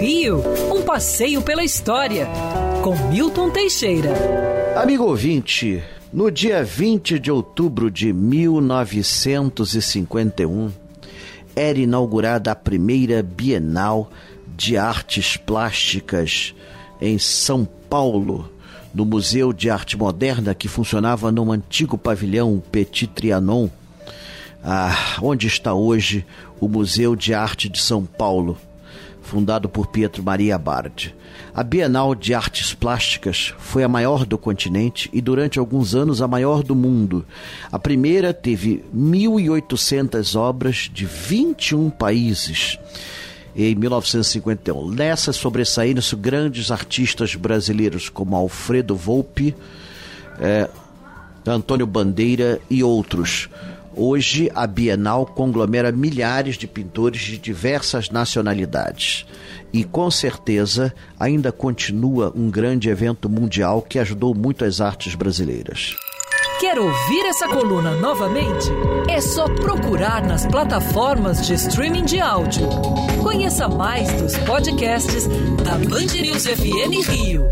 Rio, um passeio pela história, com Milton Teixeira. Amigo ouvinte, no dia 20 de outubro de 1951, era inaugurada a primeira Bienal de Artes Plásticas em São Paulo, no Museu de Arte Moderna que funcionava no antigo pavilhão Petit Trianon, ah, onde está hoje o Museu de Arte de São Paulo, fundado por Pietro Maria Bardi. A Bienal de Artes Plásticas foi a maior do continente e durante alguns anos a maior do mundo. A primeira teve 1.800 obras de 21 países em 1951. Nessa sobressaíram-se grandes artistas brasileiros como Alfredo Volpi, é, Antônio Bandeira e outros. Hoje, a Bienal conglomera milhares de pintores de diversas nacionalidades. E com certeza ainda continua um grande evento mundial que ajudou muito as artes brasileiras. Quer ouvir essa coluna novamente? É só procurar nas plataformas de streaming de áudio. Conheça mais dos podcasts da Band News FM Rio.